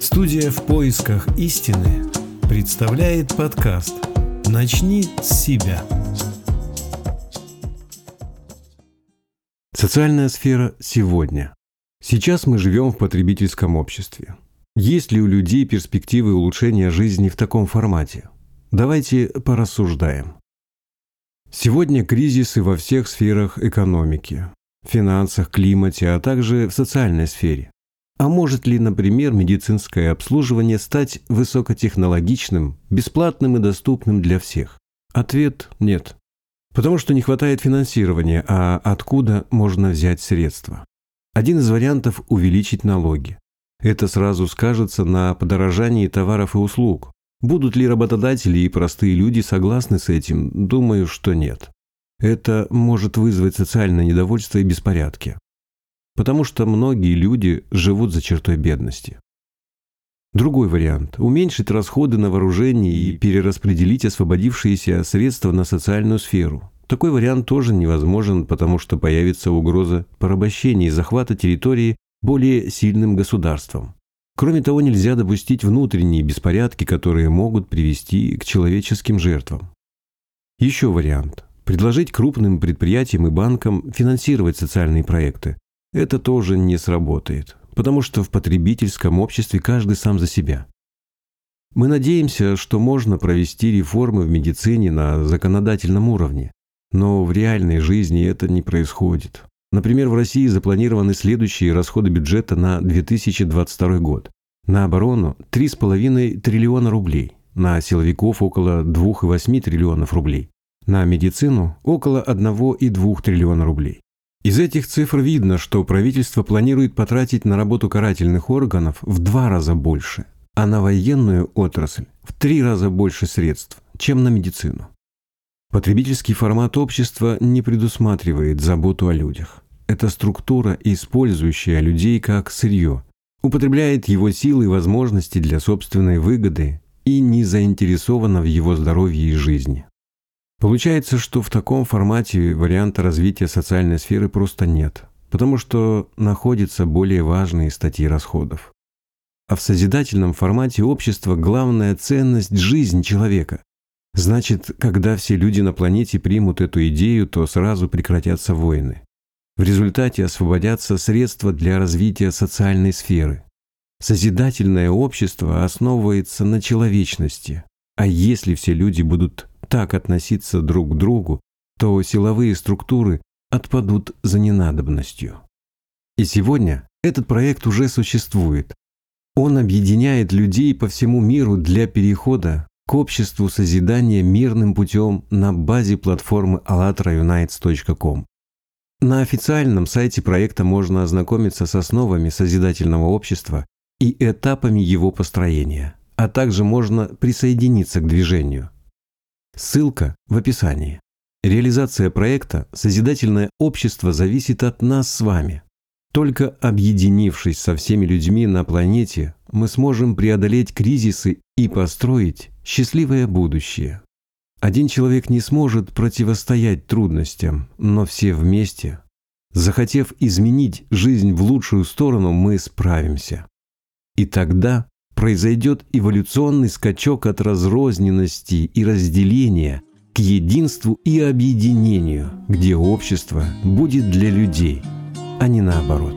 Студия «В поисках истины» представляет подкаст «Начни с себя». Социальная сфера сегодня. Сейчас мы живем в потребительском обществе. Есть ли у людей перспективы улучшения жизни в таком формате? Давайте порассуждаем. Сегодня кризисы во всех сферах экономики, финансах, климате, а также в социальной сфере. А может ли, например, медицинское обслуживание стать высокотехнологичным, бесплатным и доступным для всех? Ответ – нет. Потому что не хватает финансирования, а откуда можно взять средства? Один из вариантов – увеличить налоги. Это сразу скажется на подорожании товаров и услуг. Будут ли работодатели и простые люди согласны с этим? Думаю, что нет. Это может вызвать социальное недовольство и беспорядки потому что многие люди живут за чертой бедности. Другой вариант – уменьшить расходы на вооружение и перераспределить освободившиеся средства на социальную сферу. Такой вариант тоже невозможен, потому что появится угроза порабощения и захвата территории более сильным государством. Кроме того, нельзя допустить внутренние беспорядки, которые могут привести к человеческим жертвам. Еще вариант – предложить крупным предприятиям и банкам финансировать социальные проекты, это тоже не сработает, потому что в потребительском обществе каждый сам за себя. Мы надеемся, что можно провести реформы в медицине на законодательном уровне, но в реальной жизни это не происходит. Например, в России запланированы следующие расходы бюджета на 2022 год. На оборону 3,5 триллиона рублей, на силовиков около 2,8 триллионов рублей, на медицину около 1,2 триллиона рублей. Из этих цифр видно, что правительство планирует потратить на работу карательных органов в два раза больше, а на военную отрасль в три раза больше средств, чем на медицину. Потребительский формат общества не предусматривает заботу о людях. Это структура, использующая людей как сырье, употребляет его силы и возможности для собственной выгоды и не заинтересована в его здоровье и жизни. Получается, что в таком формате варианта развития социальной сферы просто нет, потому что находятся более важные статьи расходов. А в созидательном формате общества главная ценность – жизнь человека. Значит, когда все люди на планете примут эту идею, то сразу прекратятся войны. В результате освободятся средства для развития социальной сферы. Созидательное общество основывается на человечности. А если все люди будут так относиться друг к другу, то силовые структуры отпадут за ненадобностью. И сегодня этот проект уже существует. Он объединяет людей по всему миру для перехода к обществу созидания мирным путем на базе платформы allatraunites.com. На официальном сайте проекта можно ознакомиться с основами созидательного общества и этапами его построения, а также можно присоединиться к движению – Ссылка в описании. Реализация проекта «Созидательное общество» зависит от нас с вами. Только объединившись со всеми людьми на планете, мы сможем преодолеть кризисы и построить счастливое будущее. Один человек не сможет противостоять трудностям, но все вместе, захотев изменить жизнь в лучшую сторону, мы справимся. И тогда произойдет эволюционный скачок от разрозненности и разделения к единству и объединению, где общество будет для людей, а не наоборот.